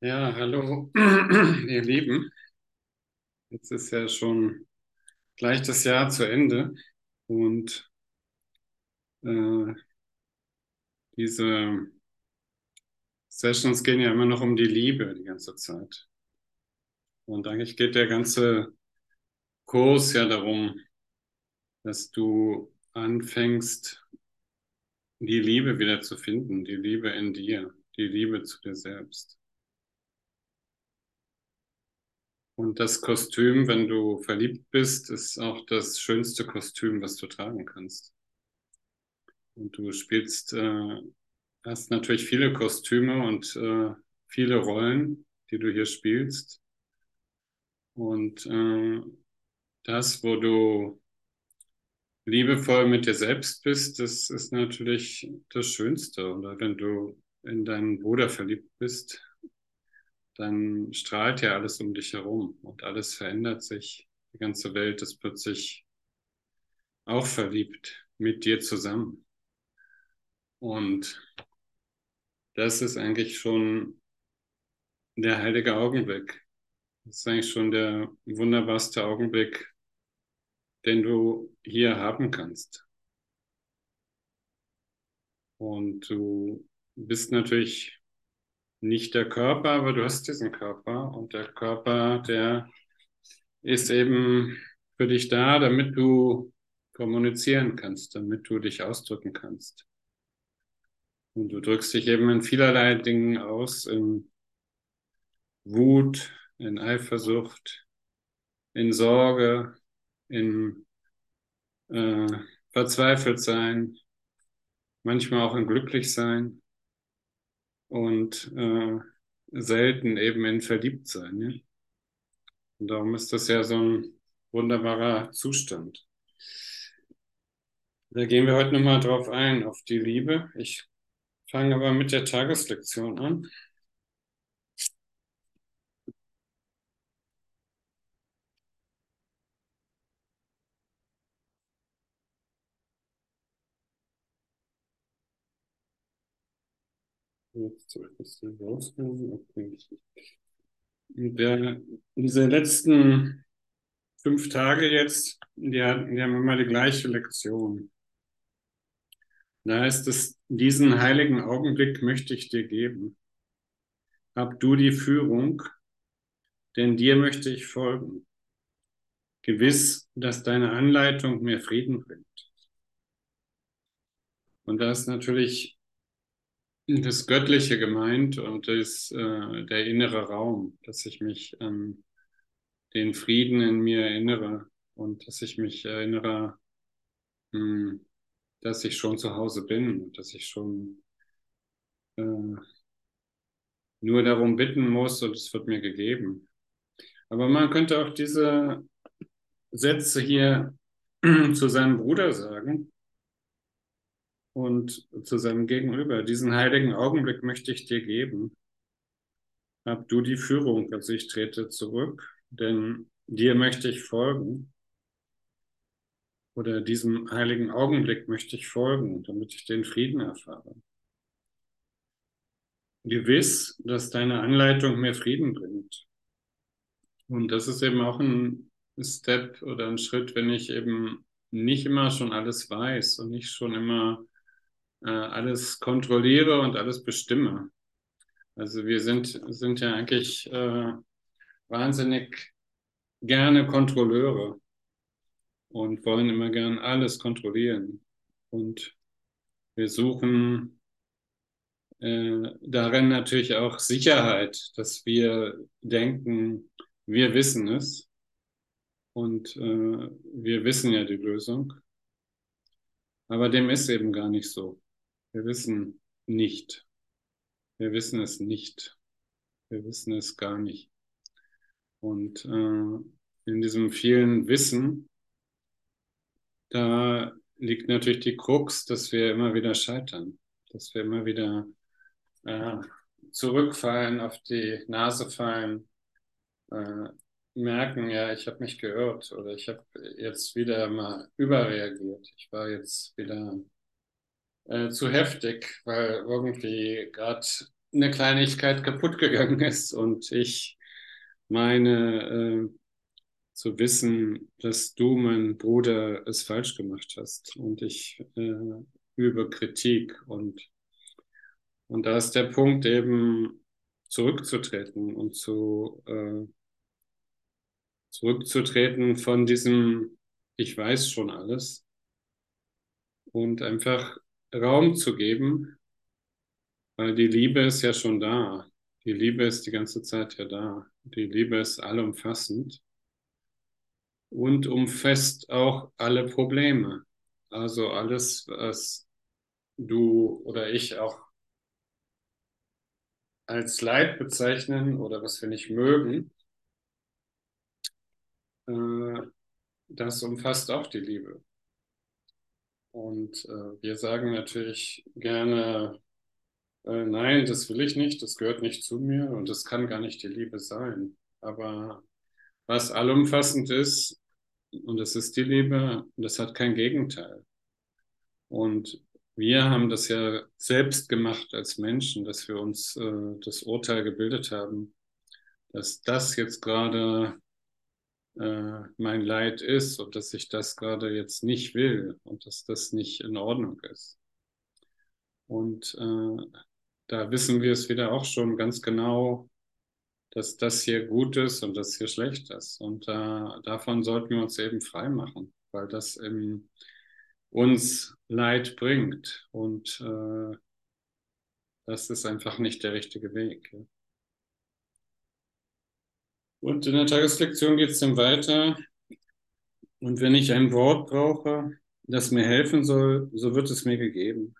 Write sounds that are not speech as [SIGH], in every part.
Ja, hallo, [CLEARS THROAT] ihr Lieben. Jetzt ist ja schon gleich das Jahr zu Ende und äh, diese Sessions gehen ja immer noch um die Liebe die ganze Zeit. Und eigentlich geht der ganze Kurs ja darum, dass du anfängst, die Liebe wieder zu finden, die Liebe in dir, die Liebe zu dir selbst. Und das Kostüm, wenn du verliebt bist, ist auch das schönste Kostüm, was du tragen kannst. Und du spielst, äh, hast natürlich viele Kostüme und äh, viele Rollen, die du hier spielst. Und äh, das, wo du liebevoll mit dir selbst bist, das ist natürlich das Schönste. Oder wenn du in deinen Bruder verliebt bist, dann strahlt ja alles um dich herum und alles verändert sich. Die ganze Welt ist plötzlich auch verliebt mit dir zusammen. Und das ist eigentlich schon der heilige Augenblick. Das ist eigentlich schon der wunderbarste Augenblick, den du hier haben kannst. Und du bist natürlich nicht der Körper, aber du hast diesen Körper und der Körper, der ist eben für dich da, damit du kommunizieren kannst, damit du dich ausdrücken kannst. Und du drückst dich eben in vielerlei Dingen aus, in Wut, in Eifersucht, in Sorge, in äh, verzweifelt sein, manchmal auch in glücklich sein und äh, selten eben in verliebt sein. Ja? Und darum ist das ja so ein wunderbarer Zustand. Da gehen wir heute nochmal drauf ein, auf die Liebe. Ich fange aber mit der Tageslektion an. Jetzt soll ich das hier rauslösen. Okay. Der, diese letzten fünf Tage jetzt, die, die haben immer die gleiche Lektion. Da heißt es, diesen heiligen Augenblick möchte ich dir geben. Hab du die Führung, denn dir möchte ich folgen. Gewiss, dass deine Anleitung mir Frieden bringt. Und da ist natürlich das Göttliche gemeint und das, äh, der innere Raum, dass ich mich an den Frieden in mir erinnere und dass ich mich erinnere, mh, hm, dass ich schon zu Hause bin dass ich schon äh, nur darum bitten muss und es wird mir gegeben. Aber man könnte auch diese Sätze hier [CLEARS THROAT] zu seinem Bruder sagen und zu seinem Gegenüber. Diesen heiligen Augenblick möchte ich dir geben. Hab du die Führung, also ich trete zurück, denn dir möchte ich folgen. Oder diesem heiligen Augenblick möchte ich folgen, damit ich den Frieden erfahre. Gewiss, dass deine Anleitung mir Frieden bringt. Und das ist eben auch ein Step oder ein Schritt, wenn ich eben nicht immer schon alles weiß und nicht schon immer äh, alles kontrolliere und alles bestimme. Also wir sind, sind ja eigentlich äh, wahnsinnig gerne Kontrolleure und wollen immer gern alles kontrollieren. Und wir suchen äh, darin natürlich auch Sicherheit, dass wir denken, wir wissen es und äh, wir wissen ja die Lösung. Aber dem ist eben gar nicht so. Wir wissen nicht. Wir wissen es nicht. Wir wissen es gar nicht. Und äh, in diesem vielen Wissen, da liegt natürlich die Krux, dass wir immer wieder scheitern, dass wir immer wieder äh, zurückfallen, auf die Nase fallen, äh, merken, ja, ich habe mich geirrt oder ich habe jetzt wieder mal überreagiert. Ich war jetzt wieder äh, zu heftig, weil irgendwie gerade eine Kleinigkeit kaputt gegangen ist und ich meine äh, zu wissen, dass du, mein Bruder, es falsch gemacht hast und ich äh, übe Kritik und und da ist der Punkt eben zurückzutreten und zu äh, zurückzutreten von diesem Ich weiß schon alles und einfach Raum zu geben, weil die Liebe ist ja schon da. Die Liebe ist die ganze Zeit ja da. Die Liebe ist allumfassend und umfasst auch alle Probleme. Also alles, was du oder ich auch als Leid bezeichnen oder was wir nicht mögen, äh, das umfasst auch die Liebe. Und äh, wir sagen natürlich gerne, äh, nein, das will ich nicht, das gehört nicht zu mir und das kann gar nicht die Liebe sein. Aber was allumfassend ist, und das ist die Liebe, das hat kein Gegenteil. Und wir haben das ja selbst gemacht als Menschen, dass wir uns äh, das Urteil gebildet haben, dass das jetzt gerade äh, mein Leid ist und dass ich das gerade jetzt nicht will und dass das nicht in Ordnung ist. Und äh, da wissen wir es wieder auch schon ganz genau, dass das hier gut ist und das hier schlecht ist. Und äh, davon sollten wir uns eben frei machen, weil das eben uns Leid bringt. Und äh, das ist einfach nicht der richtige Weg. Und in der Tageslektion geht es dann weiter. Und wenn ich ein Wort brauche, das mir helfen soll, so wird es mir gegeben.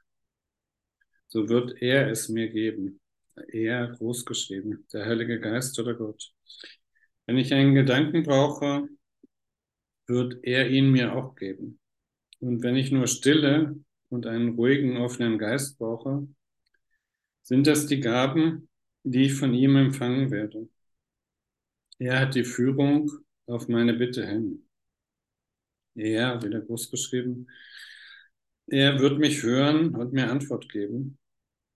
So wird er es mir geben. Er großgeschrieben, der Heilige Geist oder Gott. Wenn ich einen Gedanken brauche, wird er ihn mir auch geben. Und wenn ich nur Stille und einen ruhigen, offenen Geist brauche, sind das die Gaben, die ich von ihm empfangen werde. Er hat die Führung auf meine Bitte hin. Er, wieder groß geschrieben, er wird mich hören und mir Antwort geben,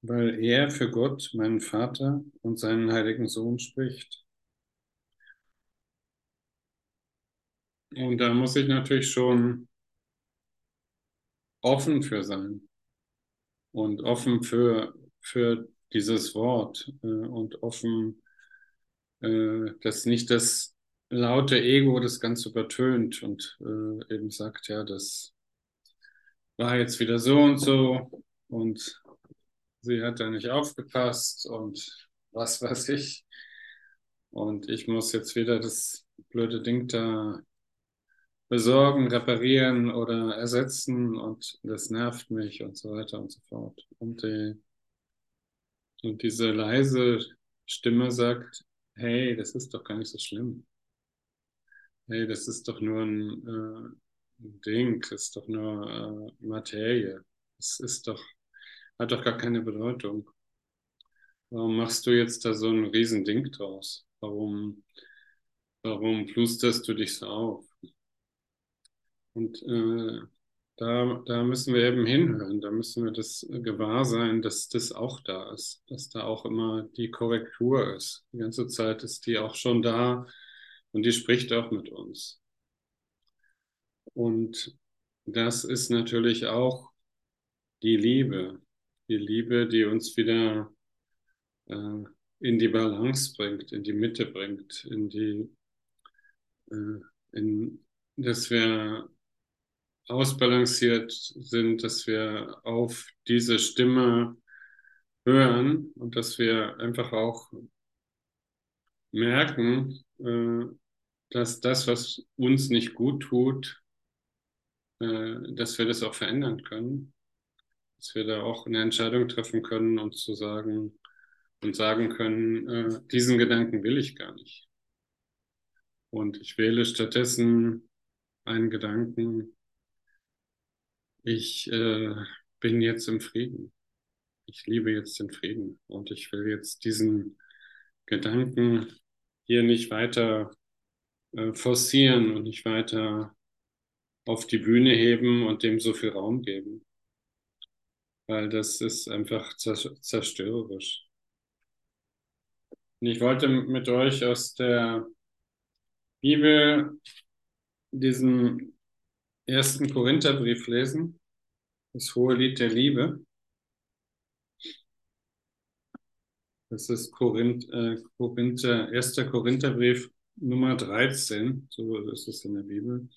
weil er für Gott, meinen Vater und seinen heiligen Sohn spricht. Und da muss ich natürlich schon offen für sein und offen für, für dieses Wort äh, und offen, äh, dass nicht das laute Ego das Ganze übertönt und äh, eben sagt, ja, das war jetzt wieder so und so und sie hat da nicht aufgepasst und was weiß ich. Und ich muss jetzt wieder das blöde Ding da besorgen, reparieren oder ersetzen und das nervt mich und so weiter und so fort. Und, die, und diese leise Stimme sagt, hey, das ist doch gar nicht so schlimm. Hey, das ist doch nur ein, äh, Ding, das ist doch nur äh, Materie. Es ist doch, hat doch gar keine Bedeutung. Warum machst du jetzt da so ein Riesending draus? Warum, warum plusterst du dich so auf? Und äh, da, da müssen wir eben hinhören, da müssen wir das gewahr sein, dass das auch da ist, dass da auch immer die Korrektur ist. Die ganze Zeit ist die auch schon da und die spricht auch mit uns. Und das ist natürlich auch die Liebe, die Liebe, die uns wieder äh, in die Balance bringt, in die Mitte bringt, in die, äh, in, dass wir ausbalanciert sind, dass wir auf diese Stimme hören und dass wir einfach auch merken, äh, dass das, was uns nicht gut tut, äh, dass wir das auch verändern können, dass wir da auch eine Entscheidung treffen können und zu sagen und sagen können, äh, diesen Gedanken will ich gar nicht. Und ich wähle stattdessen einen Gedanken, ich äh, bin jetzt im Frieden. Ich liebe jetzt den Frieden und ich will jetzt diesen Gedanken hier nicht weiter äh, forcieren und nicht weiter auf die Bühne heben und dem so viel Raum geben. Weil das ist einfach zerstörerisch. Und ich wollte mit euch aus der Bibel diesen ersten Korintherbrief lesen, das hohe Lied der Liebe. Das ist Korinth, äh, Korinther, 1. Korintherbrief Nummer 13, so ist es in der Bibel.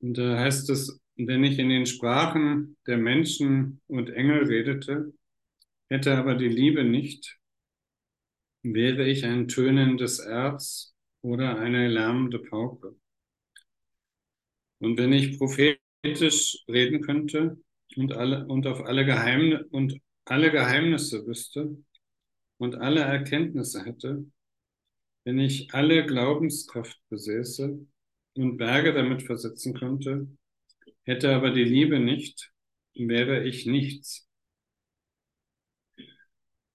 Und da heißt es, wenn ich in den Sprachen der Menschen und Engel redete, hätte aber die Liebe nicht, wäre ich ein tönendes Erz oder eine lärmende Pauke. Und wenn ich prophetisch reden könnte und alle und auf alle Geheimnisse und alle Geheimnisse wüsste und alle Erkenntnisse hätte, wenn ich alle Glaubenskraft besäße und Berge damit versetzen könnte, hätte aber die Liebe nicht, wäre ich nichts.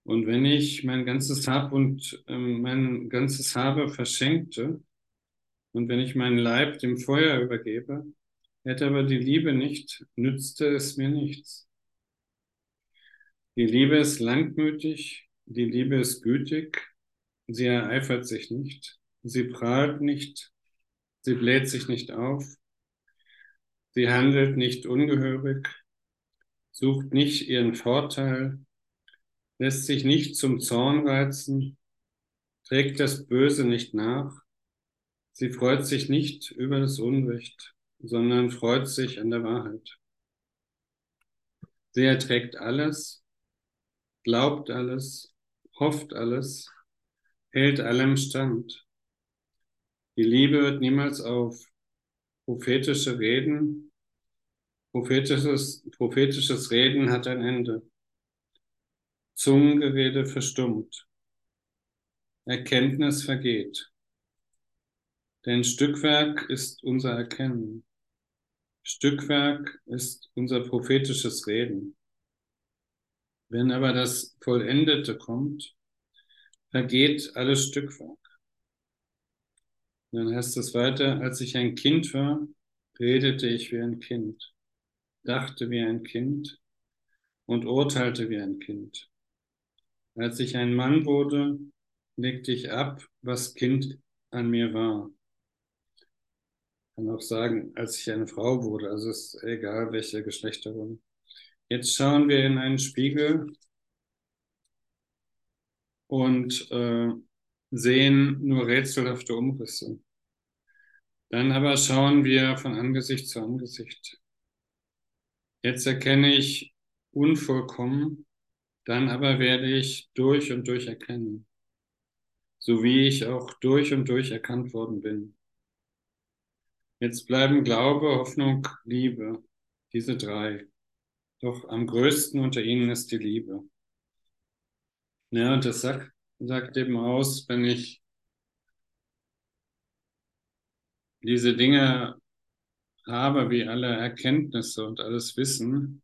Und wenn ich mein ganzes Hab und äh, mein ganzes Habe verschenkte und wenn ich meinen Leib dem Feuer übergebe, hätte aber die Liebe nicht, nützte es mir nichts. Die Liebe ist langmütig, die Liebe ist gütig, sie ereifert sich nicht, sie prahlt nicht, sie bläht sich nicht auf, sie handelt nicht ungehörig, sucht nicht ihren Vorteil, lässt sich nicht zum Zorn reizen, trägt das Böse nicht nach, sie freut sich nicht über das Unrecht, sondern freut sich an der Wahrheit. Sie erträgt alles, glaubt alles, hofft alles, hält allem stand. Die Liebe wird niemals auf prophetische Reden. Prophetisches, prophetisches Reden hat ein Ende. Zungengerede verstummt. Erkenntnis vergeht. Denn Stückwerk ist unser Erkennen. Stückwerk ist unser prophetisches Reden. Wenn aber das Vollendete kommt, vergeht alles Stückwerk. Dann heißt es weiter, als ich ein Kind war, redete ich wie ein Kind, dachte wie ein Kind und urteilte wie ein Kind. Als ich ein Mann wurde, legte ich ab, was Kind an mir war. Kann auch sagen, als ich eine Frau wurde, also ist egal, welche Geschlechterung. Jetzt schauen wir in einen Spiegel und äh, sehen nur rätselhafte Umrisse. Dann aber schauen wir von Angesicht zu Angesicht. Jetzt erkenne ich unvollkommen, dann aber werde ich durch und durch erkennen, so wie ich auch durch und durch erkannt worden bin. Jetzt bleiben Glaube, Hoffnung, Liebe, diese drei. Doch am größten unter ihnen ist die Liebe. Ja, und das sagt, sagt eben aus, wenn ich diese Dinge habe, wie alle Erkenntnisse und alles Wissen,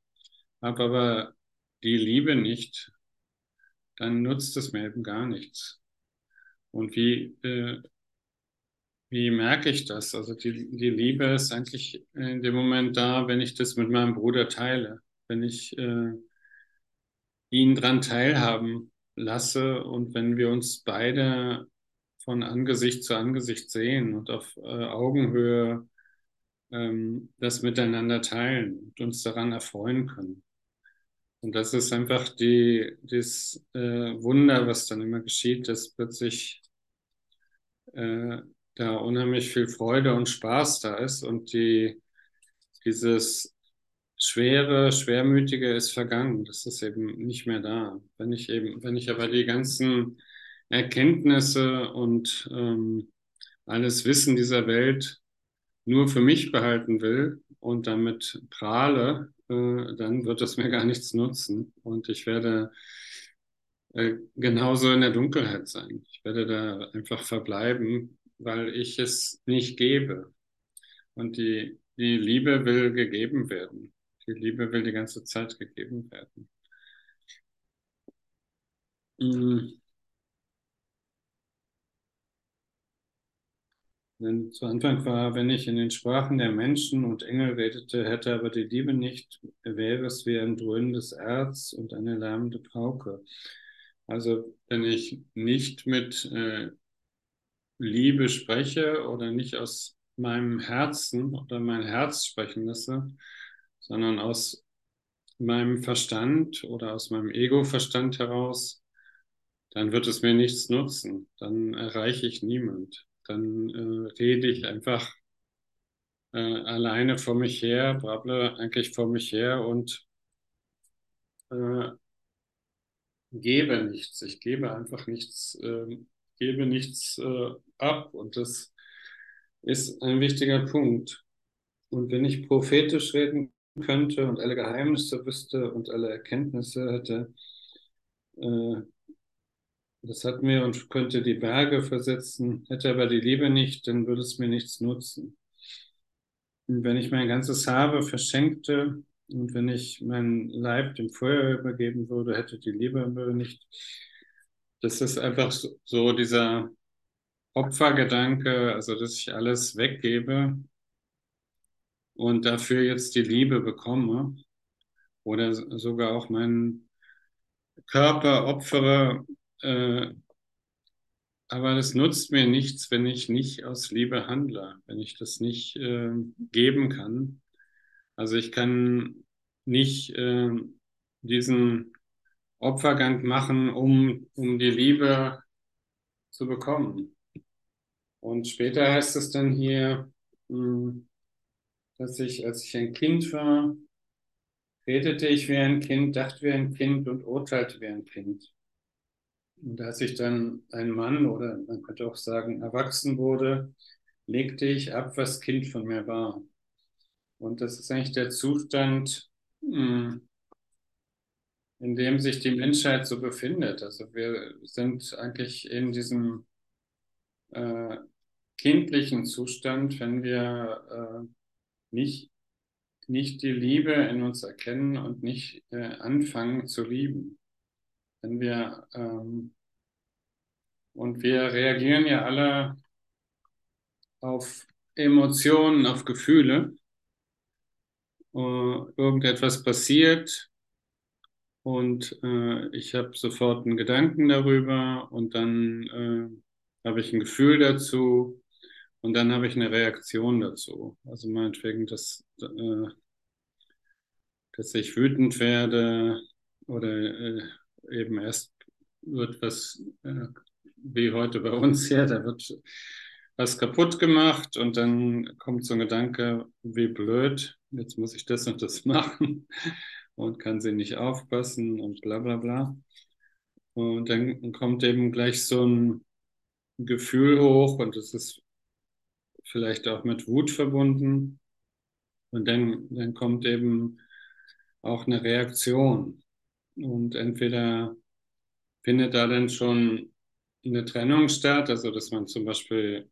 habe aber die Liebe nicht, dann nutzt es mir eben gar nichts. Und wie, äh, wie merke ich das? Also die, die Liebe ist eigentlich in dem Moment da, wenn ich das mit meinem Bruder teile, wenn ich äh, ihn dran teilhaben lasse und wenn wir uns beide von Angesicht zu Angesicht sehen und auf äh, Augenhöhe ähm, das miteinander teilen und uns daran erfreuen können. Und das ist einfach die, das äh, Wunder, was dann immer geschieht, dass plötzlich äh, da unheimlich viel Freude und Spaß da ist und die, dieses Schwere, Schwermütige ist vergangen. Das ist eben nicht mehr da. Wenn ich eben, wenn ich aber die ganzen Erkenntnisse und ähm, alles Wissen dieser Welt nur für mich behalten will und damit prahle, äh, dann wird es mir gar nichts nutzen und ich werde äh, genauso in der Dunkelheit sein. Ich werde da einfach verbleiben, weil ich es nicht gebe. Und die, die Liebe will gegeben werden. Die Liebe will die ganze Zeit gegeben werden. Mhm. Denn zu Anfang war, wenn ich in den Sprachen der Menschen und Engel redete, hätte aber die Liebe nicht, wäre es wie ein dröhnendes Erz und eine lärmende Pauke. Also wenn ich nicht mit äh, Liebe spreche oder nicht aus meinem Herzen oder mein Herz sprechen lasse, sondern aus meinem Verstand oder aus meinem Ego-Verstand heraus, dann wird es mir nichts nutzen. Dann erreiche ich niemand. Dann äh, rede ich einfach äh, alleine vor mich her, brable eigentlich vor mich her und äh, gebe nichts. Ich gebe einfach nichts, äh, gebe nichts äh, ab. Und das ist ein wichtiger Punkt. Und wenn ich prophetisch reden könnte und alle Geheimnisse wüsste und alle Erkenntnisse hätte, äh, das hat mir und könnte die Berge versetzen, hätte aber die Liebe nicht, dann würde es mir nichts nutzen. Und wenn ich mein ganzes Habe verschenkte und wenn ich meinen Leib dem Feuer übergeben würde, hätte die Liebe nicht. Das ist einfach so dieser Opfergedanke, also dass ich alles weggebe und dafür jetzt die Liebe bekomme oder sogar auch meinen Körper opfere. Äh, aber das nutzt mir nichts, wenn ich nicht aus Liebe handle, wenn ich das nicht äh, geben kann. Also ich kann nicht äh, diesen Opfergang machen, um, um die Liebe zu bekommen. Und später heißt es dann hier, hm, dass ich, als ich ein Kind war, redete ich wie ein Kind, dachte wie ein Kind und urteilte wie ein Kind. Und als ich dann ein Mann oder man könnte auch sagen erwachsen wurde, legte ich ab, was Kind von mir war. Und das ist eigentlich der Zustand, hm, in dem sich die Menschheit so befindet. Also wir sind eigentlich in diesem äh, kindlichen Zustand, wenn wir äh, nicht, nicht die Liebe in uns erkennen und nicht äh, anfangen zu lieben. Wenn wir, ähm, und wir reagieren ja alle auf Emotionen, auf Gefühle. Uh, irgendetwas passiert und äh, ich habe sofort einen Gedanken darüber und dann äh, habe ich ein Gefühl dazu und dann habe ich eine Reaktion dazu. Also meinetwegen, dass, äh, dass ich wütend werde oder äh, eben erst wird was, äh, wie heute bei uns [LAUGHS] hier, da wird was kaputt gemacht und dann kommt so ein Gedanke, wie blöd, jetzt muss ich das und das [LAUGHS] machen und kann sie nicht aufpassen und bla bla bla. Und dann kommt eben gleich so ein Gefühl hoch und es ist vielleicht auch mit Wut verbunden. Und dann, dann kommt eben auch eine Reaktion. Und entweder findet da dann schon eine Trennung statt, also dass man zum Beispiel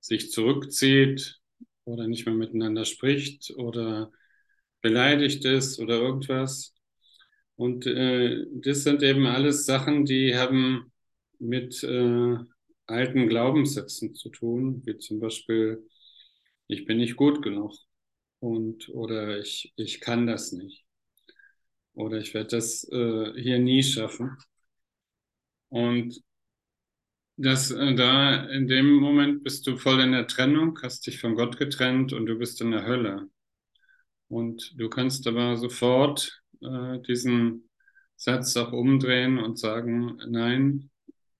sich zurückzieht oder nicht mehr miteinander spricht oder beleidigt ist oder irgendwas. Und äh, das sind eben alles Sachen, die haben mit äh, alten Glaubenssätzen zu tun, wie zum Beispiel, ich bin nicht gut genug und oder ich, ich kann das nicht oder ich werde das äh, hier nie schaffen. Und das äh, da in dem Moment bist du voll in der Trennung, hast dich von Gott getrennt und du bist in der Hölle. Und du kannst aber sofort äh, diesen Satz auch umdrehen und sagen, nein,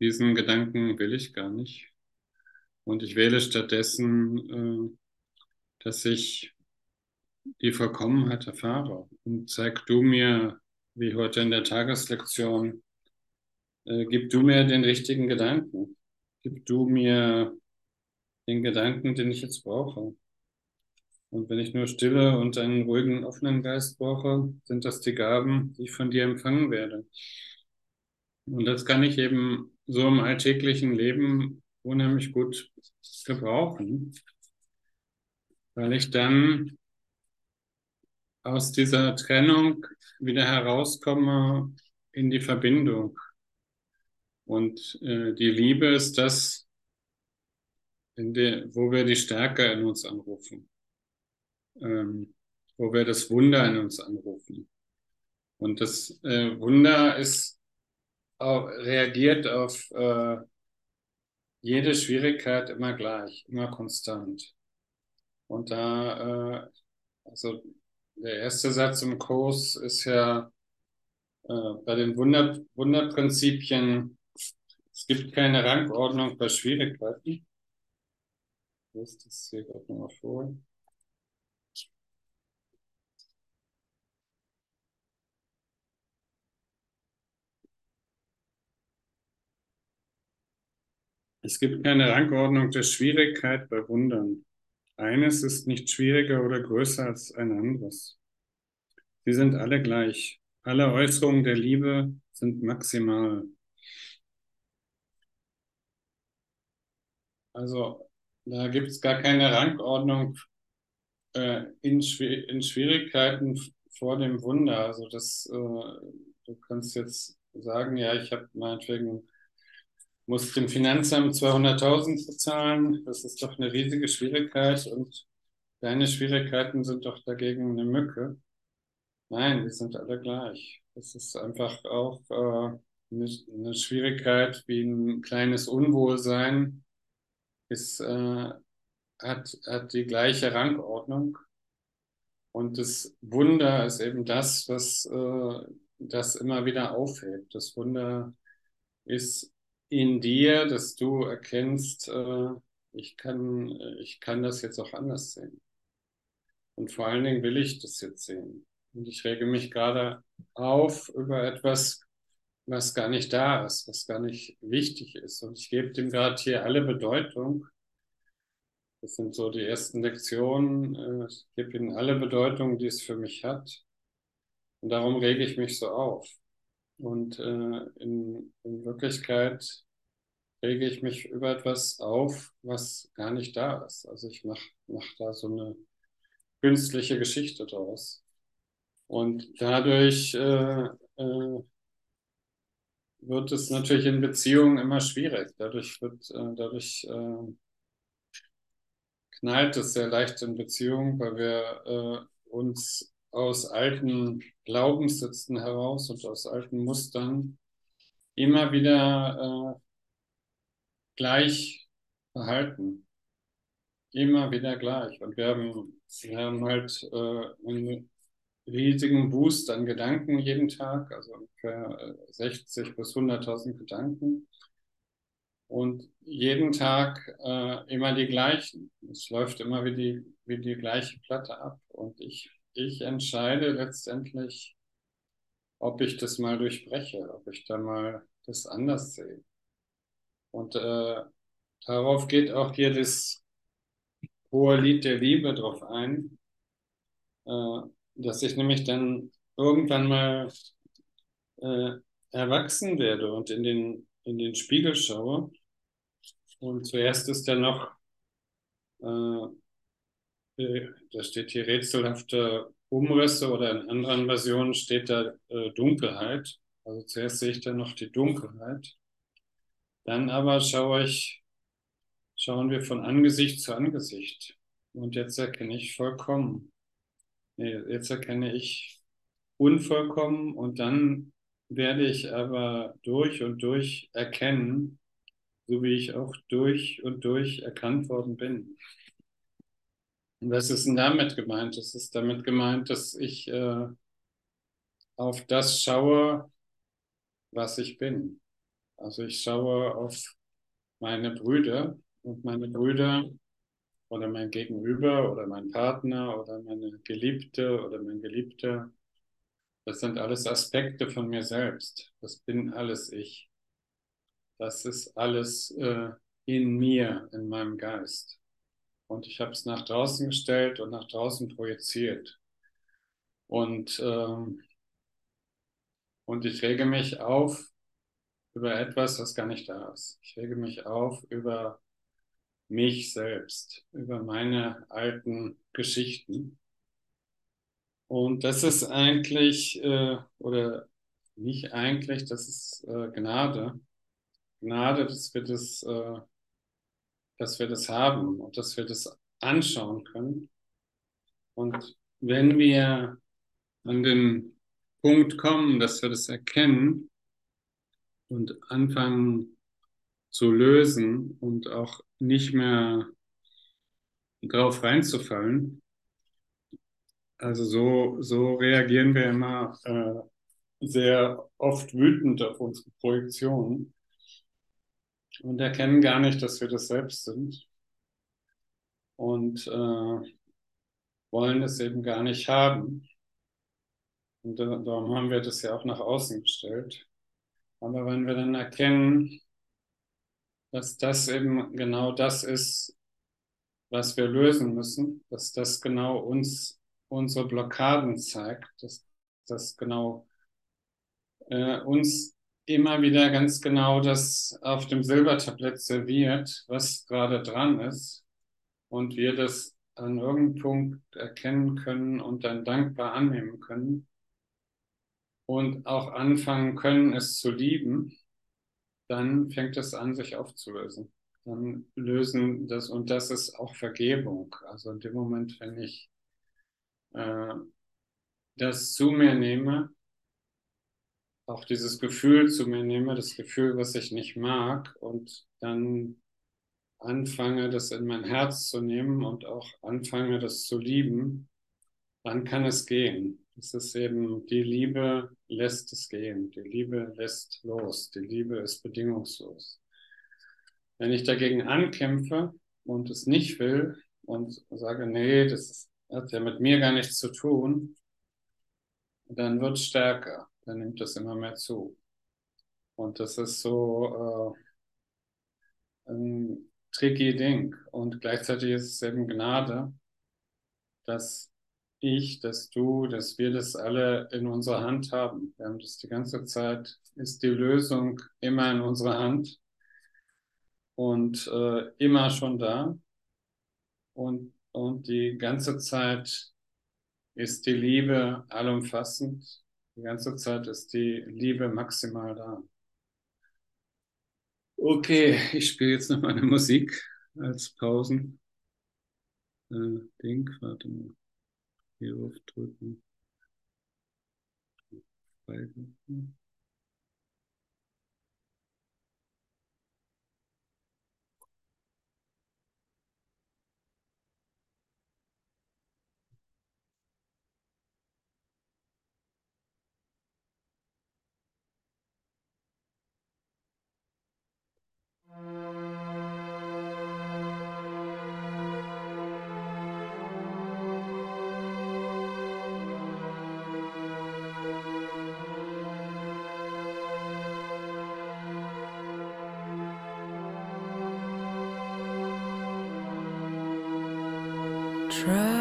diesen Gedanken will ich gar nicht. Und ich wähle stattdessen, äh, dass ich die Vollkommenheit erfahre. Und zeig du mir, wie heute in der Tageslektion, äh, gib du mir den richtigen Gedanken. Gib du mir den Gedanken, den ich jetzt brauche. Und wenn ich nur Stille und einen ruhigen, offenen Geist brauche, sind das die Gaben, die ich von dir empfangen werde. Und das kann ich eben so im alltäglichen Leben unheimlich gut gebrauchen, weil ich dann aus dieser Trennung wieder herauskomme in die Verbindung. Und äh, die Liebe ist das, der, wo wir die Stärke in uns anrufen, ähm, wo wir das Wunder in uns anrufen. Und das äh, Wunder ist auf, reagiert auf äh, jede Schwierigkeit immer gleich, immer konstant. Und da, äh, also der erste Satz im Kurs ist ja äh, bei den Wunder, Wunderprinzipien, es gibt keine Rangordnung bei Schwierigkeiten. Ich lese das hier gerade nochmal vor. Es gibt keine Rangordnung der Schwierigkeit bei Wundern. Eines ist nicht schwieriger oder größer als ein anderes. Sie sind alle gleich. Alle Äußerungen der Liebe sind maximal. Also da gibt es gar keine Rangordnung äh, in, in, Schwierigkeiten vor dem Wunder. Also das, äh, du kannst jetzt sagen, ja, ich habe meinetwegen muss dem Finanzamt 200.000 bezahlen. Das ist doch eine riesige Schwierigkeit und deine Schwierigkeiten sind doch dagegen eine Mücke. Nein, die sind alle gleich. Das ist einfach auch äh, eine Schwierigkeit wie ein kleines Unwohlsein. Ist, äh, hat, hat die gleiche Rangordnung. Und das Wunder ist eben das, was äh, das immer wieder aufhebt. Das Wunder ist in dir, dass du erkennst, äh, ich kann, ich kann das jetzt auch anders sehen. Und vor allen Dingen will ich das jetzt sehen. Und ich rege mich gerade auf über etwas, was gar nicht da ist, was gar nicht wichtig ist. Und ich gebe dem gerade hier alle Bedeutung. Das sind so die ersten Lektionen. Äh, ich gebe ihnen alle Bedeutung, die es für mich hat. Und darum rege ich mich so auf. Und äh, in, in Wirklichkeit rege ich mich über etwas auf, was gar nicht da ist. Also ich mache mach da so eine künstliche Geschichte draus. Und dadurch äh, äh, wird es natürlich in Beziehungen immer schwierig. Dadurch wird, äh, dadurch äh, knallt es sehr leicht in Beziehungen, weil wir äh, uns aus alten Glaubenssätzen heraus und aus alten Mustern immer wieder äh, gleich verhalten. Immer wieder gleich. Und wir haben, wir haben halt äh, einen riesigen Boost an Gedanken jeden Tag, also ungefähr 60 äh, bis 100.000 Gedanken. Und jeden Tag äh, immer die gleichen. Es läuft immer wie die, wie die gleiche Platte ab. Und ich ich entscheide letztendlich, ob ich das mal durchbreche, ob ich da mal das anders sehe. Und äh, darauf geht auch hier das hohe Lied der Liebe drauf ein, äh, dass ich nämlich dann irgendwann mal äh, erwachsen werde und in den, in den Spiegel schaue. Und zuerst ist er noch äh, da steht hier rätselhafte Umrisse oder in anderen Versionen steht da äh, Dunkelheit. Also zuerst sehe ich da noch die Dunkelheit. Dann aber schaue ich, schauen wir von Angesicht zu Angesicht. Und jetzt erkenne ich vollkommen. Nee, jetzt erkenne ich unvollkommen und dann werde ich aber durch und durch erkennen, so wie ich auch durch und durch erkannt worden bin. Und was ist denn damit gemeint? Es ist damit gemeint, dass ich äh, auf das schaue, was ich bin. Also ich schaue auf meine Brüder und meine Brüder oder mein Gegenüber oder mein Partner oder meine Geliebte oder mein Geliebter. Das sind alles Aspekte von mir selbst. Das bin alles ich. Das ist alles äh, in mir, in meinem Geist und ich habe es nach draußen gestellt und nach draußen projiziert. Und, ähm, und ich rege mich auf über etwas, was gar nicht da ist. Ich rege mich auf über mich selbst, über meine alten Geschichten. Und das ist eigentlich, äh, oder nicht eigentlich, das ist äh, Gnade. Gnade, dass wir das äh, dass wir das haben und dass wir das anschauen können. Und wenn wir an den Punkt kommen, dass wir das erkennen, und anfangen zu lösen und auch nicht mehr drauf reinzufallen. Also so, so reagieren wir immer äh, sehr oft wütend auf unsere Projektionen und erkennen gar nicht, dass wir das selbst sind und äh, wollen es eben gar nicht haben. Und darum haben wir das ja auch nach außen gestellt. Aber wenn wir dann erkennen, dass das eben genau das ist, was wir lösen müssen, dass das genau uns unsere Blockaden zeigt, dass das genau äh, uns immer wieder ganz genau das auf dem Silbertablett serviert, was gerade dran ist und wir das an irgendeinem Punkt erkennen können und dann dankbar annehmen können und auch anfangen können, es zu lieben, dann fängt es an, sich aufzulösen. Dann lösen das, und das ist auch Vergebung. Also in dem Moment, wenn ich äh, das zu mir nehme, auch dieses Gefühl zu mir nehme, das Gefühl, was ich nicht mag, und dann anfange, das in mein Herz zu nehmen und auch anfange, das zu lieben, dann kann es gehen. Es ist eben, die Liebe lässt es gehen. Die Liebe lässt los. Die Liebe ist bedingungslos. Wenn ich dagegen ankämpfe und es nicht will und sage, nee, das hat ja mit mir gar nichts zu tun, dann wird es stärker. Dann nimmt es immer mehr zu. Und das ist so äh, ein tricky Ding. Und gleichzeitig ist es eben Gnade, dass ich, dass du, dass wir das alle in unserer Hand haben. Wir haben das die ganze Zeit, ist die Lösung immer in unserer Hand und äh, immer schon da. Und, und die ganze Zeit ist die Liebe allumfassend. Die ganze Zeit ist die Liebe maximal da. Okay, ich spiele jetzt noch meine Musik als Pausen. Äh, Ding, warte mal. Hier aufdrücken. Freilassen. try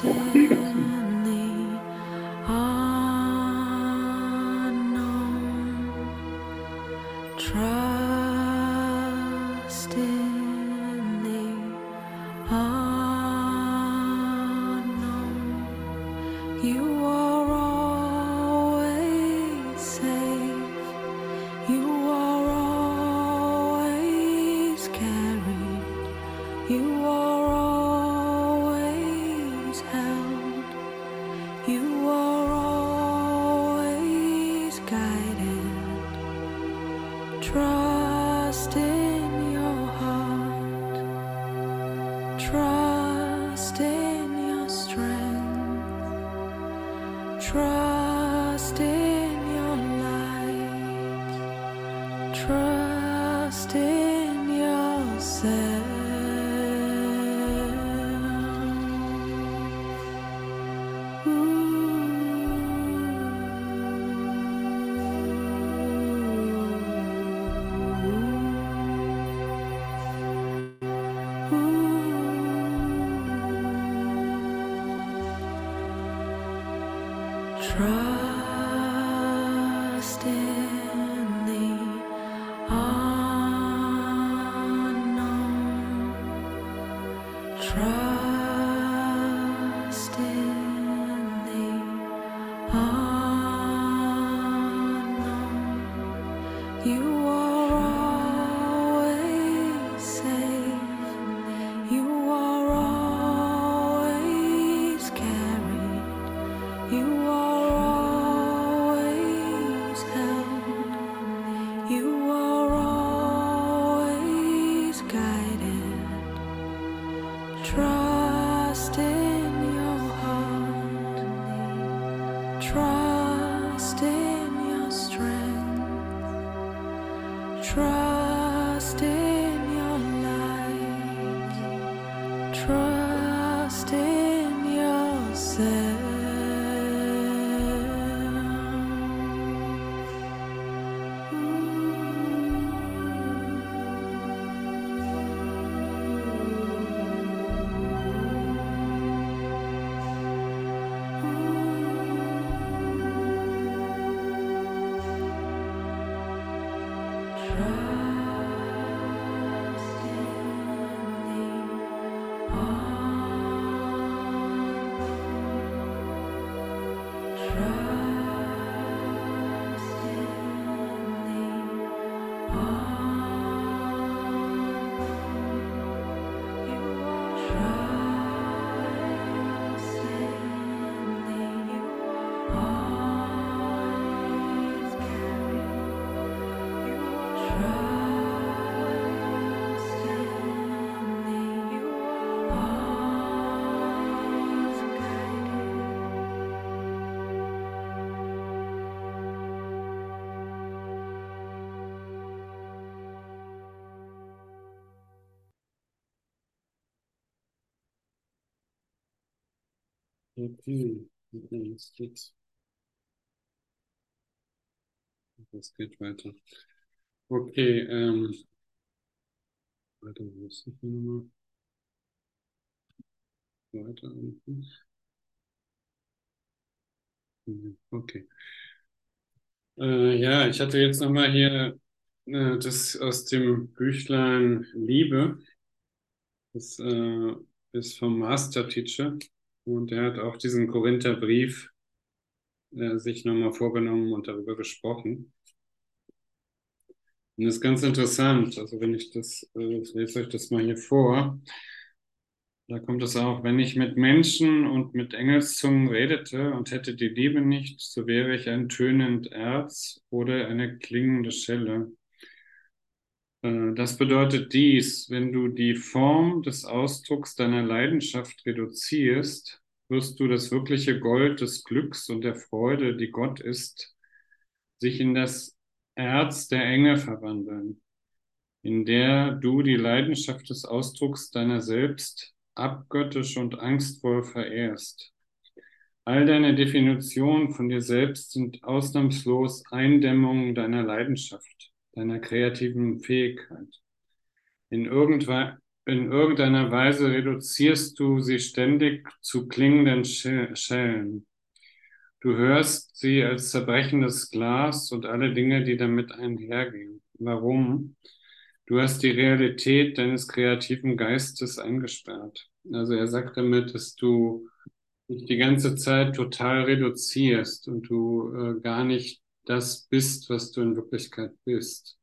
Trust Okay, jetzt geht's. Das geht weiter. Okay, ähm, wo ist die Nummer? Weiter unten. Mhm, Okay. Äh, ja, ich hatte jetzt nochmal hier äh, das aus dem Büchlein Liebe. Das äh, ist vom Master Teacher und er hat auch diesen Korintherbrief äh, sich nochmal vorgenommen und darüber gesprochen. Und das ist ganz interessant. Also wenn ich das, äh, ich lese euch das mal hier vor. Da kommt es auch, wenn ich mit Menschen und mit Engelszungen redete und hätte die Liebe nicht, so wäre ich ein tönend Erz oder eine klingende Schelle. Äh, Das bedeutet dies, wenn du die Form des Ausdrucks deiner Leidenschaft reduzierst, wirst du das wirkliche Gold des Glücks und der Freude, die Gott ist, sich in das Erz der Engel verwandeln, in der du die Leidenschaft des Ausdrucks deiner selbst abgöttisch und angstvoll verehrst. All deine Definitionen von dir selbst sind ausnahmslos Eindämmungen deiner Leidenschaft, deiner kreativen Fähigkeit. In, irgendwe in irgendeiner Weise reduzierst du sie ständig zu klingenden Sch- Schellen. Du hörst sie als zerbrechendes Glas und alle Dinge, die damit einhergehen. Warum? Du hast die Realität deines kreativen Geistes eingesperrt. Also er sagt damit, dass du dich die ganze Zeit total reduzierst und du äh, gar nicht das bist, was du in Wirklichkeit bist.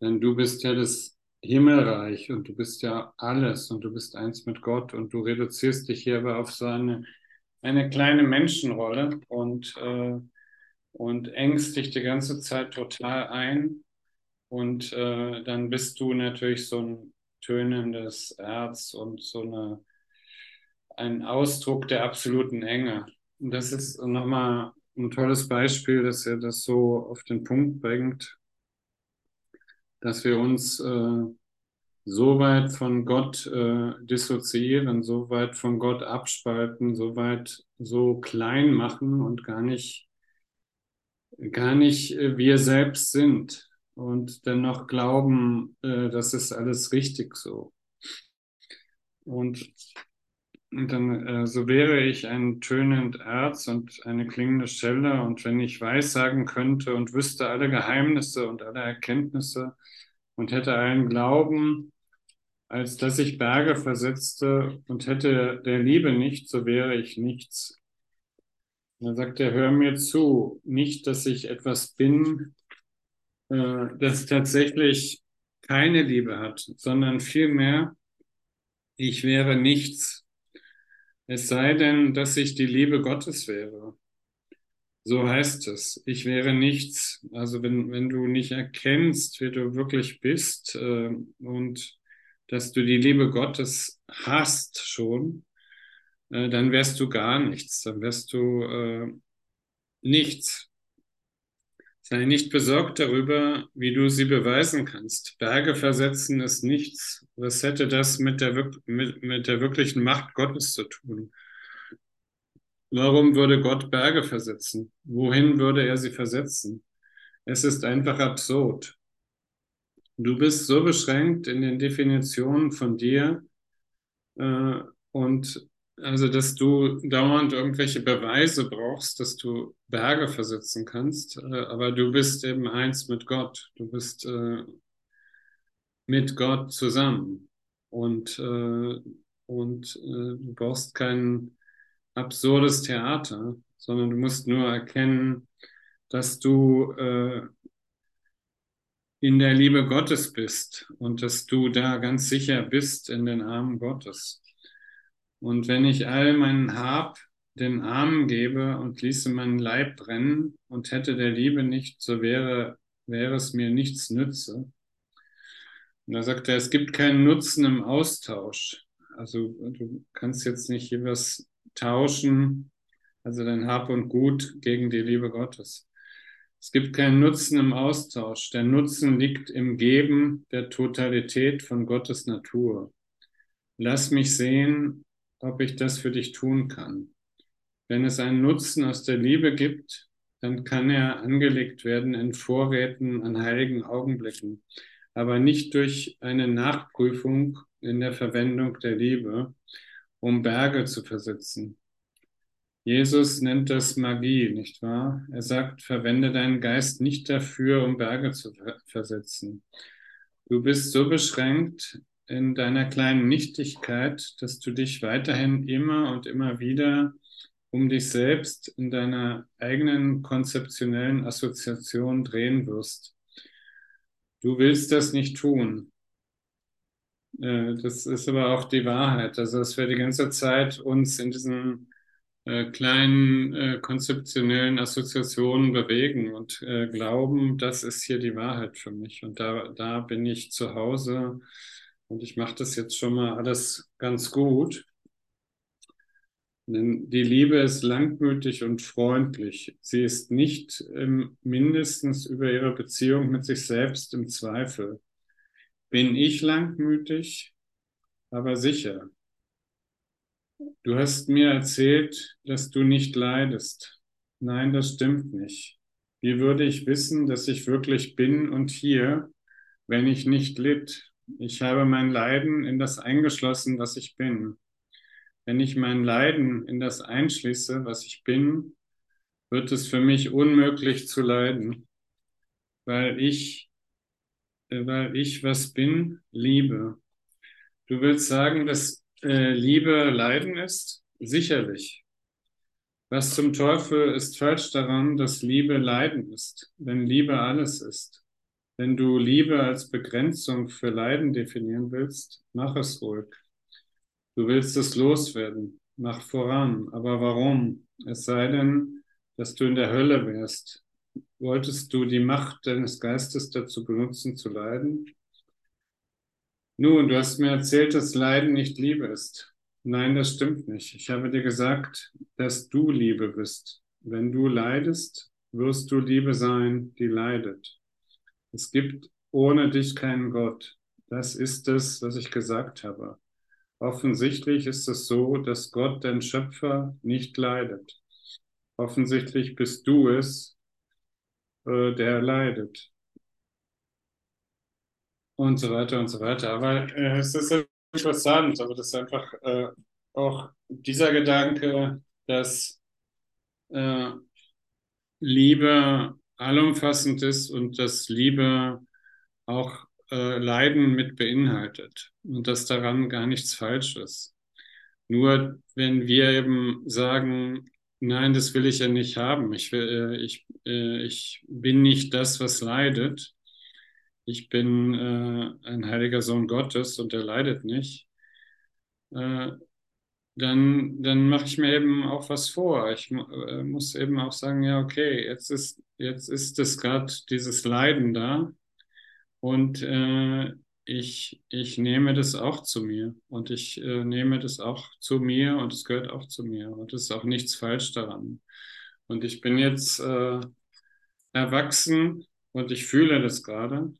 Denn du bist ja das Himmelreich und du bist ja alles und du bist eins mit Gott und du reduzierst dich hier aber auf so eine, eine kleine Menschenrolle und, äh, und engst dich die ganze Zeit total ein. Und äh, dann bist du natürlich so ein, tönendes Erz und so eine, ein Ausdruck der absoluten Enge. Und das ist nochmal ein tolles Beispiel, dass er das so auf den Punkt bringt, dass wir uns äh, so weit von Gott äh, dissoziieren, so weit von Gott abspalten, so weit so klein machen und gar nicht, gar nicht äh, wir selbst sind und dennoch glauben, äh, das ist alles richtig so. Und, und dann, äh, so wäre ich ein tönend Erz und eine klingende Schelle und wenn ich weissagen könnte und wüsste alle Geheimnisse und alle Erkenntnisse und hätte allen Glauben, als dass ich Berge versetzte und hätte der Liebe nicht, so wäre ich nichts. Da sagt er, hör mir zu, nicht, dass ich etwas bin, äh, das tatsächlich keine Liebe hat, sondern vielmehr, ich wäre nichts. Es sei denn, dass ich die Liebe Gottes wäre. So heißt es. Ich wäre nichts. Also wenn, wenn du nicht erkennst, wer du wirklich bist äh, und dass du die Liebe Gottes hast schon, äh, dann wärst du gar nichts, dann wärst du äh, nichts. Sei nicht besorgt darüber, wie du sie beweisen kannst. Berge versetzen ist nichts. Was hätte das mit der, mit, mit der wirklichen Macht Gottes zu tun? Warum würde Gott Berge versetzen? Wohin würde er sie versetzen? Es ist einfach absurd. Du bist so beschränkt in den Definitionen von dir äh, und also, dass du dauernd irgendwelche Beweise brauchst, dass du Berge versetzen kannst, äh, aber du bist eben eins mit Gott. Du bist äh, mit Gott zusammen und, äh, und äh, du brauchst kein absurdes Theater, sondern du musst nur erkennen, dass du äh, in der Liebe Gottes bist und dass du da ganz sicher bist in den Armen Gottes. Und wenn ich all meinen Hab den Armen gebe und ließe meinen Leib brennen und hätte der Liebe nicht, so wäre, wäre es mir nichts nütze. Und da sagt er, es gibt keinen Nutzen im Austausch. Also du kannst jetzt nicht was tauschen, also dein Hab und Gut gegen die Liebe Gottes. Es gibt keinen Nutzen im Austausch. Der Nutzen liegt im Geben der Totalität von Gottes Natur. Lass mich sehen, ob ich das für dich tun kann. Wenn es einen Nutzen aus der Liebe gibt, dann kann er angelegt werden in Vorräten an heiligen Augenblicken, aber nicht durch eine Nachprüfung in der Verwendung der Liebe, um Berge zu versetzen. Jesus nennt das Magie, nicht wahr? Er sagt, verwende deinen Geist nicht dafür, um Berge zu versetzen. Du bist so beschränkt in deiner kleinen Nichtigkeit, dass du dich weiterhin immer und immer wieder um dich selbst in deiner eigenen konzeptionellen Assoziation drehen wirst. Du willst das nicht tun. Äh, das ist aber auch die Wahrheit. Also, dass wir die ganze Zeit uns in diesen äh, kleinen äh, konzeptionellen Assoziationen bewegen und glauben, das ist hier die Wahrheit für mich. Und da, da bin ich zu Hause und ich mache das jetzt schon mal alles ganz gut. Denn die Liebe ist langmütig und freundlich. Sie ist nicht im, mindestens über ihre Beziehung mit sich selbst im Zweifel. Bin ich langmütig, aber sicher. Du hast mir erzählt, dass du nicht leidest. Nein, das stimmt nicht. Wie würde ich wissen, dass ich wirklich bin und hier, wenn ich nicht litt? Ich habe mein Leiden in das eingeschlossen, was ich bin. Wenn ich mein Leiden in das einschließe, was ich bin, wird es für mich unmöglich zu leiden, weil ich, äh, weil ich was bin, liebe. Du willst sagen, dass äh, Liebe Leiden ist? Sicherlich. Was zum Teufel ist falsch daran, dass Liebe Leiden ist, wenn Liebe alles ist? Wenn du Liebe als Begrenzung für Leiden definieren willst, mach es ruhig. Du willst es loswerden, mach voran. Aber warum? Es sei denn, dass du in der Hölle wärst. Wolltest du die Macht deines Geistes dazu benutzen, zu leiden? Nun, du hast mir erzählt, dass Leiden nicht Liebe ist. Nein, das stimmt nicht. Ich habe dir gesagt, dass du Liebe bist. Wenn du leidest, wirst du Liebe sein, die leidet. Es gibt ohne dich keinen Gott. Das ist es, was ich gesagt habe. Offensichtlich ist es so, dass Gott, dein Schöpfer, nicht leidet. Offensichtlich bist du es, äh, der leidet. Und so weiter und so weiter. Aber äh, es ist interessant, aber das ist einfach äh, auch dieser Gedanke, dass äh, Liebe allumfassend ist und dass Liebe auch äh, Leiden mit beinhaltet und dass daran gar nichts falsch ist. Nur wenn wir eben sagen, nein, das will ich ja nicht haben, ich, will, äh, ich, äh, ich bin nicht das, was leidet, ich bin äh, ein heiliger Sohn Gottes und er leidet nicht, äh, dann, dann mache ich mir eben auch was vor. Ich äh, muss eben auch sagen, ja, okay, jetzt ist, jetzt ist es gerade dieses Leiden da und äh, ich, ich nehme das auch zu mir und ich äh, nehme das auch zu mir und es gehört auch zu mir und es ist auch nichts falsch daran. Und ich bin jetzt äh, erwachsen und ich fühle das gerade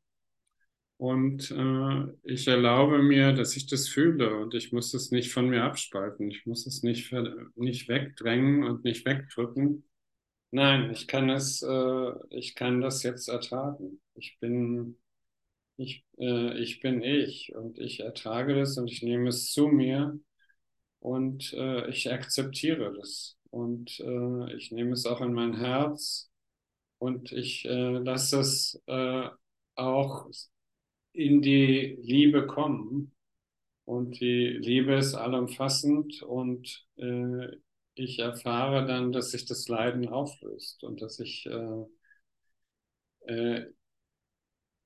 und äh, ich erlaube mir, dass ich das fühle und ich muss es nicht von mir abspalten. Ich muss es nicht, nicht wegdrängen und nicht wegdrücken. Nein, ich kann es, äh, ich kann das jetzt ertragen. Ich bin, ich, äh, ich bin ich und ich ertrage das und ich nehme es zu mir und äh, ich akzeptiere das und äh, ich nehme es auch in mein Herz und ich äh, lasse es äh, auch in die Liebe kommen. Und die Liebe ist allumfassend und äh, ich erfahre dann, dass sich das Leiden auflöst und dass ich äh, äh,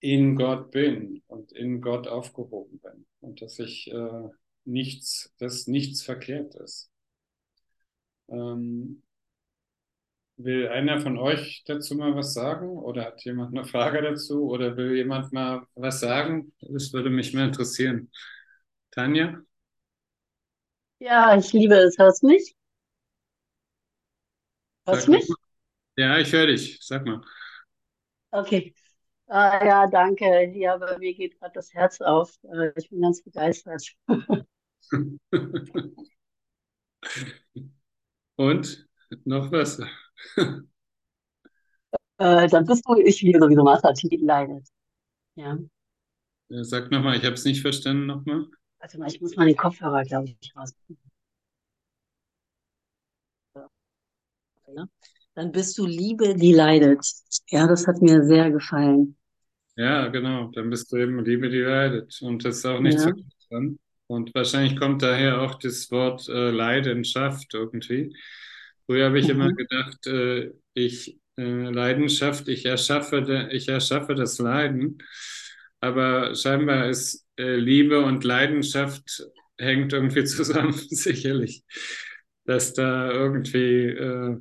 in Gott bin und in Gott aufgehoben bin und dass ich äh, nichts, dass nichts verkehrt ist. Ähm, Will einer von euch dazu mal was sagen? Oder hat jemand eine Frage dazu? Oder will jemand mal was sagen? Das würde mich mehr interessieren. Tanja? Ja, ich liebe es. Hörst du mich? Hörst du mich? Ja, ich höre dich. Sag mal. Okay. Ah, ja, danke. Ja, bei mir geht gerade das Herz auf. Äh, ich bin ganz begeistert. [LAUGHS] Und noch was? [LAUGHS] Äh, dann bist du, ich liebe sowieso Mastertitel leidet. Ja. Sag nochmal, ich habe es nicht verstanden nochmal. Warte mal, ich muss mal den Kopfhörer, glaube ich, raus. Ja. Dann bist du Liebe, die leidet. Ja, das hat mir sehr gefallen. Ja, genau. Dann bist du eben Liebe, die leidet. Und das ist auch nichts Ja, verkehrt dran. Und wahrscheinlich kommt daher auch das Wort äh, Leidenschaft irgendwie. Früher habe ich immer mhm. gedacht, äh, ich äh, Leidenschaft, ich erschaffe, ich erschaffe das Leiden. Aber scheinbar ist äh, Liebe und Leidenschaft hängt irgendwie [LAUGHS] zusammen, sicherlich. Dass da irgendwie äh,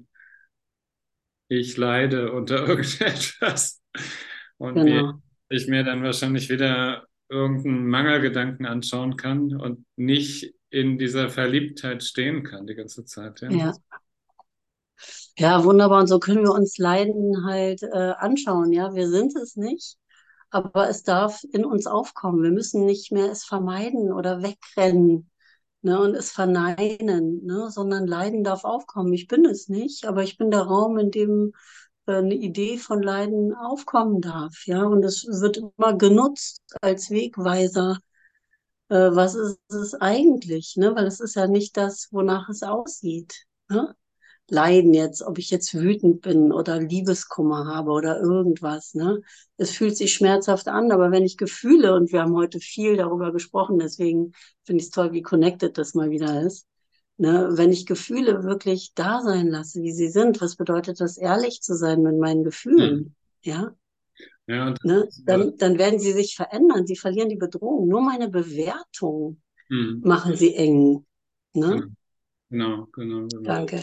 ich leide unter [LAUGHS] irgendetwas. Und wie Genau. ich mir dann wahrscheinlich wieder irgendeinen Mangelgedanken anschauen kann und nicht in dieser Verliebtheit stehen kann die ganze Zeit. Ja, Ja. Ja, wunderbar. Und so können wir uns Leiden halt äh, anschauen. Ja, wir sind es nicht, aber es darf in uns aufkommen. Wir müssen nicht mehr es vermeiden oder wegrennen, ne, und es verneinen, ne, sondern Leiden darf aufkommen. Ich bin es nicht, aber ich bin der Raum, in dem äh, eine Idee von Leiden aufkommen darf. Ja, und es wird immer genutzt als Wegweiser. Äh, was ist es eigentlich? Ne? Weil es ist ja nicht das, wonach es aussieht. Ne? Leiden jetzt, ob ich jetzt wütend bin oder Liebeskummer habe oder irgendwas, ne? Es fühlt sich schmerzhaft an, aber wenn ich Gefühle, und wir haben heute viel darüber gesprochen, deswegen finde ich es toll, wie connected das mal wieder ist, ne? Wenn ich Gefühle wirklich da sein lasse, wie sie sind, was bedeutet das, ehrlich zu sein mit meinen Hm. Gefühlen, ja? ja und Ne? Dann, dann werden sie sich verändern, sie verlieren die Bedrohung. Nur meine Bewertung hm, machen sie eng, ne? genau, genau, genau. Danke.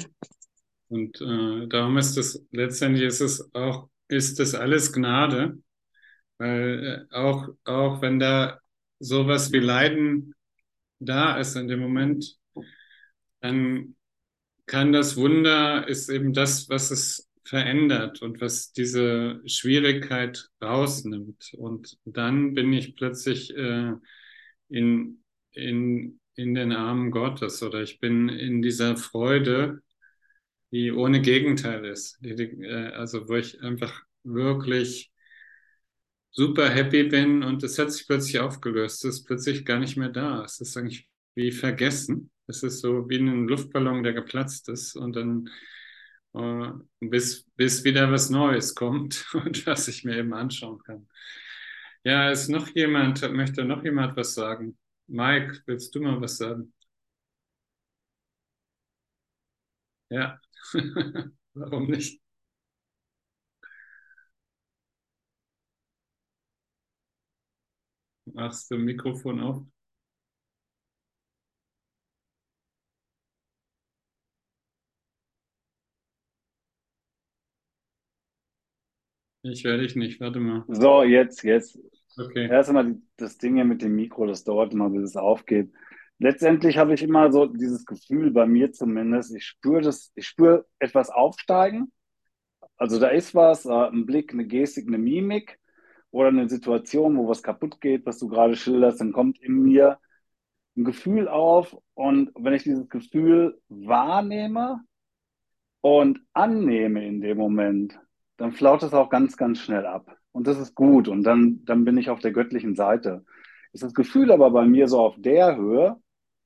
Und äh, darum ist es letztendlich ist es auch ist das alles Gnade, weil äh, auch auch wenn da sowas wie Leiden da ist in dem Moment, dann kann das Wunder ist eben das, was es verändert und was diese Schwierigkeit rausnimmt. Und dann bin ich plötzlich äh, in, in, in den Armen Gottes oder ich bin in dieser Freude, die ohne Gegenteil ist. Die, die, äh, also wo ich einfach wirklich super happy bin und es hat sich plötzlich aufgelöst. Es ist plötzlich gar nicht mehr da. Es ist eigentlich wie vergessen. Es ist so wie ein Luftballon, der geplatzt ist und dann äh, bis, bis wieder was Neues kommt [LAUGHS] und was ich mir eben anschauen kann. Ja, ist noch jemand, möchte noch jemand was sagen? Mike, willst du mal was sagen? Ja, [LAUGHS] warum nicht? Machst du Mikrofon auf? Ich höre dich nicht, warte mal. So, jetzt, jetzt. Okay. Erst einmal das Ding hier mit dem Mikro, das dauert immer, bis es aufgeht. Letztendlich habe ich immer so dieses Gefühl, bei mir zumindest, ich spüre das, ich spüre etwas aufsteigen. Also da ist was, äh, ein Blick, eine Gestik, eine Mimik oder eine Situation, wo was kaputt geht, was du gerade schilderst, dann kommt in mir ein Gefühl auf und wenn ich dieses Gefühl wahrnehme und annehme in dem Moment, dann flaut es auch ganz, ganz schnell ab. Und das ist gut. Und dann, dann bin ich auf der göttlichen Seite. Ist das Gefühl aber bei mir so auf der Höhe,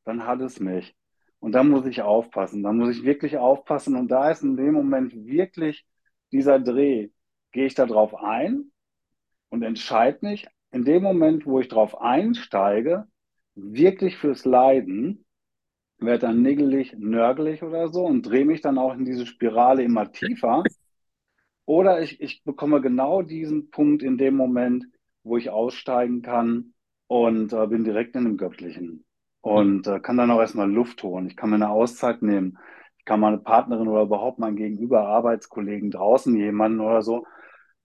dann hat es mich. Und da muss ich aufpassen. Da muss ich wirklich aufpassen. Und da ist in dem Moment wirklich dieser Dreh. Gehe ich da drauf ein und entscheide mich in dem Moment, wo ich drauf einsteige, wirklich fürs Leiden, werde dann niggelig, nörgelig oder so und drehe mich dann auch in diese Spirale immer tiefer. Oder ich, ich bekomme genau diesen Punkt in dem Moment, wo ich aussteigen kann und äh, bin direkt in dem Göttlichen. Und äh, kann dann auch erstmal Luft holen. Ich kann mir eine Auszeit nehmen. Ich kann meine Partnerin oder überhaupt mein Gegenüber, Arbeitskollegen draußen, jemanden oder so,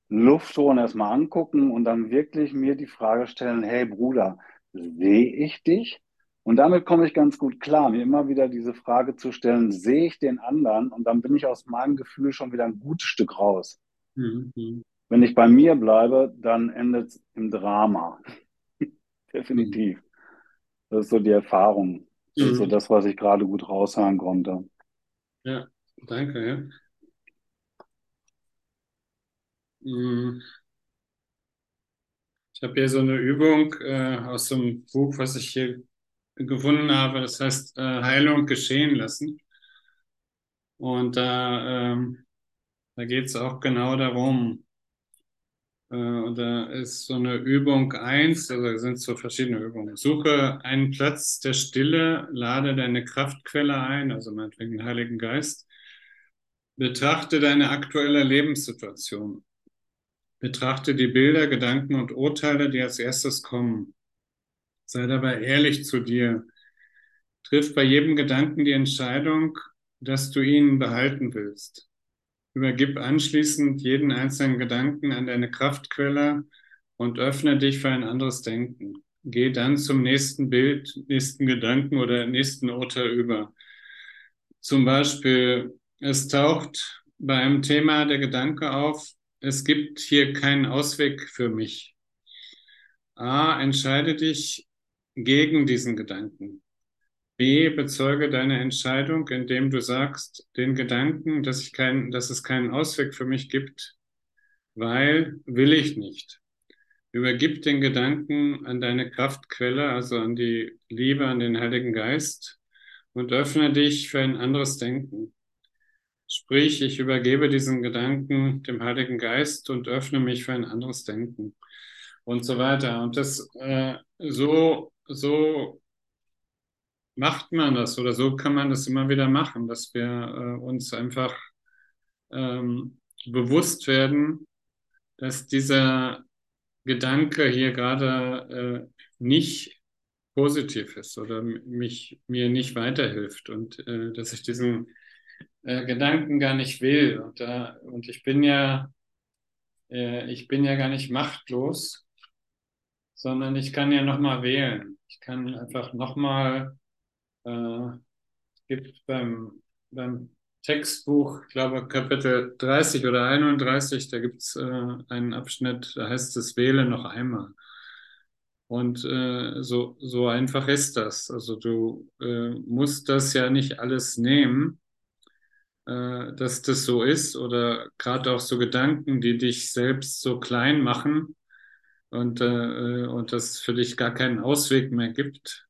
Luft holen, erstmal angucken und dann wirklich mir die Frage stellen, hey Bruder, sehe ich dich? Und damit komme ich ganz gut klar, mir immer wieder diese Frage zu stellen, sehe ich den anderen? Und dann bin ich aus meinem Gefühl schon wieder ein gutes Stück raus. Mhm. Wenn ich bei mir bleibe, dann endet es im Drama. [LAUGHS] Definitiv. Das ist so die Erfahrung. Das ist so Mhm. das, was ich gerade gut raushören konnte. Ja, danke, ja. Mhm. Ich habe hier so eine Übung äh, aus einem Buch, was ich hier gefunden habe. Das heißt äh, Heilung geschehen lassen. Und da, ähm, da geht es auch genau darum. Äh, und da ist so eine Übung eins, also es sind so verschiedene Übungen. Suche einen Platz der Stille, lade deine Kraftquelle ein, also meinetwegen den Heiligen Geist. Betrachte deine aktuelle Lebenssituation. Betrachte die Bilder, Gedanken und Urteile, die als erstes kommen. Sei dabei ehrlich zu dir. Triff bei jedem Gedanken die Entscheidung, dass du ihn behalten willst. Übergib anschließend jeden einzelnen Gedanken an deine Kraftquelle und öffne dich für ein anderes Denken. Geh dann zum nächsten Bild, nächsten Gedanken oder nächsten Urteil über. Zum Beispiel, es taucht bei einem Thema der Gedanke auf, es gibt hier keinen Ausweg für mich. A, entscheide dich gegen diesen Gedanken. B, bezeuge deine Entscheidung, indem du sagst, den Gedanken, dass, ich kein, dass es keinen Ausweg für mich gibt, weil will ich nicht. Übergib den Gedanken an deine Kraftquelle, also an die Liebe, an den Heiligen Geist und öffne dich für ein anderes Denken. Sprich, ich übergebe diesen Gedanken dem Heiligen Geist und öffne mich für ein anderes Denken und so weiter. Und das äh, so, so macht man das oder so kann man das immer wieder machen, dass wir äh, uns einfach ähm, bewusst werden, dass dieser Gedanke hier gerade äh, nicht positiv ist oder mich mir nicht weiterhilft und äh, dass ich diesen äh, Gedanken gar nicht will und da und ich bin ja äh, ich bin ja gar nicht machtlos sondern ich kann ja nochmal wählen. Ich kann einfach nochmal, äh, gibt beim, beim Textbuch, ich glaube Kapitel 30 oder 31, da gibt es äh, einen Abschnitt, da heißt es Wähle noch einmal. Und äh, so, so einfach ist das. Also du äh, musst das ja nicht alles nehmen, äh, dass das so ist oder gerade auch so Gedanken, die dich selbst so klein machen und, äh, und das für dich gar keinen Ausweg mehr gibt.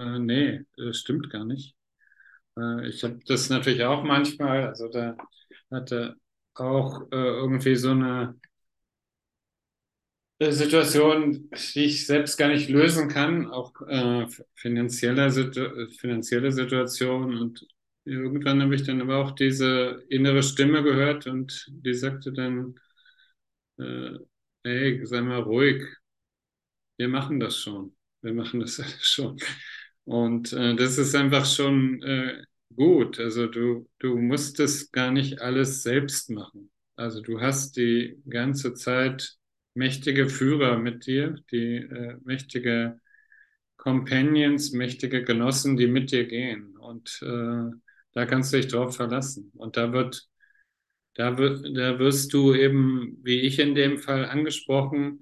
Äh, nee, das stimmt gar nicht. Äh, ich habe das natürlich auch manchmal, also da hatte auch äh, irgendwie so eine Situation, die ich selbst gar nicht lösen kann, auch finanzielle, finanzielle Situation. Und irgendwann habe ich dann aber auch diese innere Stimme gehört und die sagte dann, hey, sei mal ruhig, wir machen das schon, wir machen das [LAUGHS] schon. Und äh, das ist einfach schon äh, gut. Also du, du musst es gar nicht alles selbst machen. Also du hast die ganze Zeit mächtige Führer mit dir, die äh, mächtige Companions, mächtige Genossen, die mit dir gehen. Und äh, da kannst du dich drauf verlassen. Und da wird, da wird, da wirst du eben, wie ich in dem Fall angesprochen,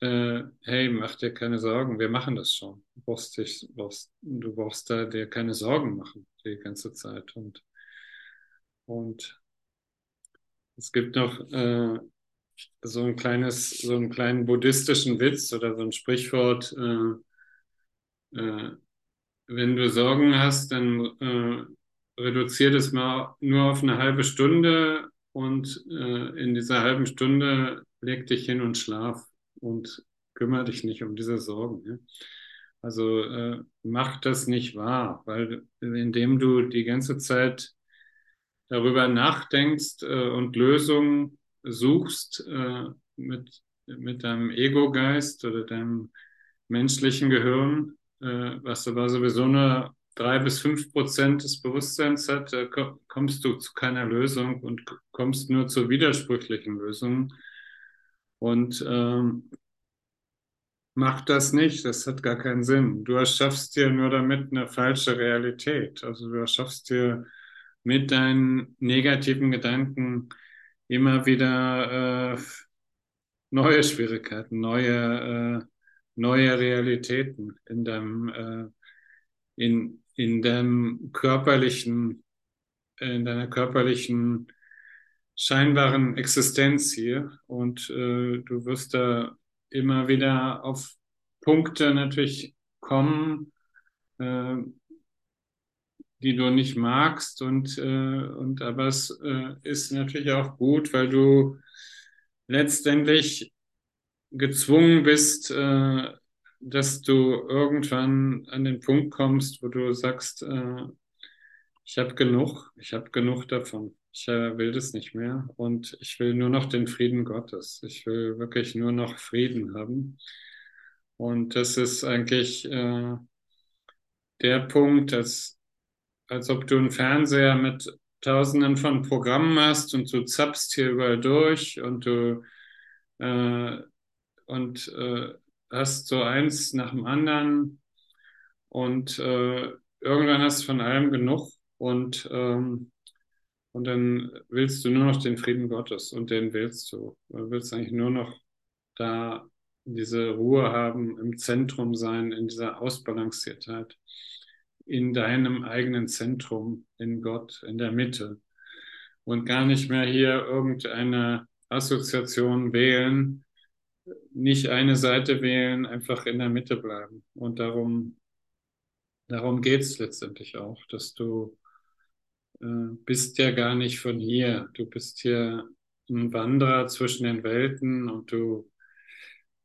äh, hey, mach dir keine Sorgen, wir machen das schon. Du brauchst, dich, brauchst, du brauchst da dir keine Sorgen machen die ganze Zeit. Und, und es gibt noch äh, so ein kleines, so einen kleinen buddhistischen Witz oder so ein Sprichwort, äh, äh, wenn du Sorgen hast, dann äh, reduzier das mal nur auf eine halbe Stunde und äh, in dieser halben Stunde leg dich hin und schlaf und kümmere dich nicht um diese Sorgen. Ja? Also äh, mach das nicht wahr, weil indem du die ganze Zeit darüber nachdenkst äh, und Lösungen suchst äh, mit, mit deinem Ego-Geist oder deinem menschlichen Gehirn, äh, was aber sowieso nur drei bis fünf Prozent des Bewusstseins hat, äh, kommst du zu keiner Lösung und kommst nur zu widersprüchlichen Lösungen. Und ähm, mach das nicht, das hat gar keinen Sinn. Du erschaffst dir nur damit eine falsche Realität. Also du erschaffst dir mit deinen negativen Gedanken immer wieder äh, neue Schwierigkeiten, neue, äh, neue Realitäten in deinem, äh, in, in deinem körperlichen, in deiner körperlichen scheinbaren Existenz hier. Und äh, du wirst da immer wieder auf Punkte natürlich kommen, äh, die du nicht magst und, äh, und aber es äh, ist natürlich auch gut, weil du letztendlich gezwungen bist, äh, dass du irgendwann an den Punkt kommst, wo du sagst, äh, ich habe genug, ich habe genug davon. Ich äh, will das nicht mehr und ich will nur noch den Frieden Gottes. Ich will wirklich nur noch Frieden haben. Und das ist eigentlich äh, der Punkt, dass als ob du einen Fernseher mit tausenden von Programmen hast und du zappst hier überall durch und du äh, und äh, hast so eins nach dem anderen und äh, irgendwann hast du von allem genug und ähm, und dann willst du nur noch den Frieden Gottes und den willst du. Du willst eigentlich nur noch da diese Ruhe haben, im Zentrum sein, in dieser Ausbalanciertheit in deinem eigenen Zentrum, in Gott, in der Mitte und gar nicht mehr hier irgendeine Assoziation wählen, nicht eine Seite wählen, einfach in der Mitte bleiben. Und darum, darum geht's letztendlich auch, dass du bist ja gar nicht von hier. Du bist hier ein Wanderer zwischen den Welten und du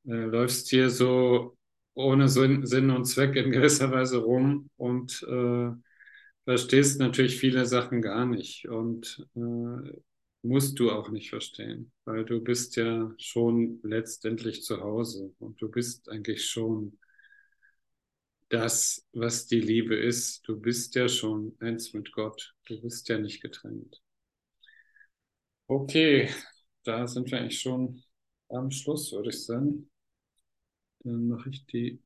äh, läufst hier so ohne Sinn und Zweck in gewisser Weise rum und äh, verstehst natürlich viele Sachen gar nicht und äh, musst du auch nicht verstehen, weil du bist ja schon letztendlich zu Hause und du bist eigentlich schon das, was die Liebe ist. Du bist ja schon eins mit Gott. Du bist ja nicht getrennt. Okay, da sind wir eigentlich schon am Schluss, würde ich sagen. Dann mache ich die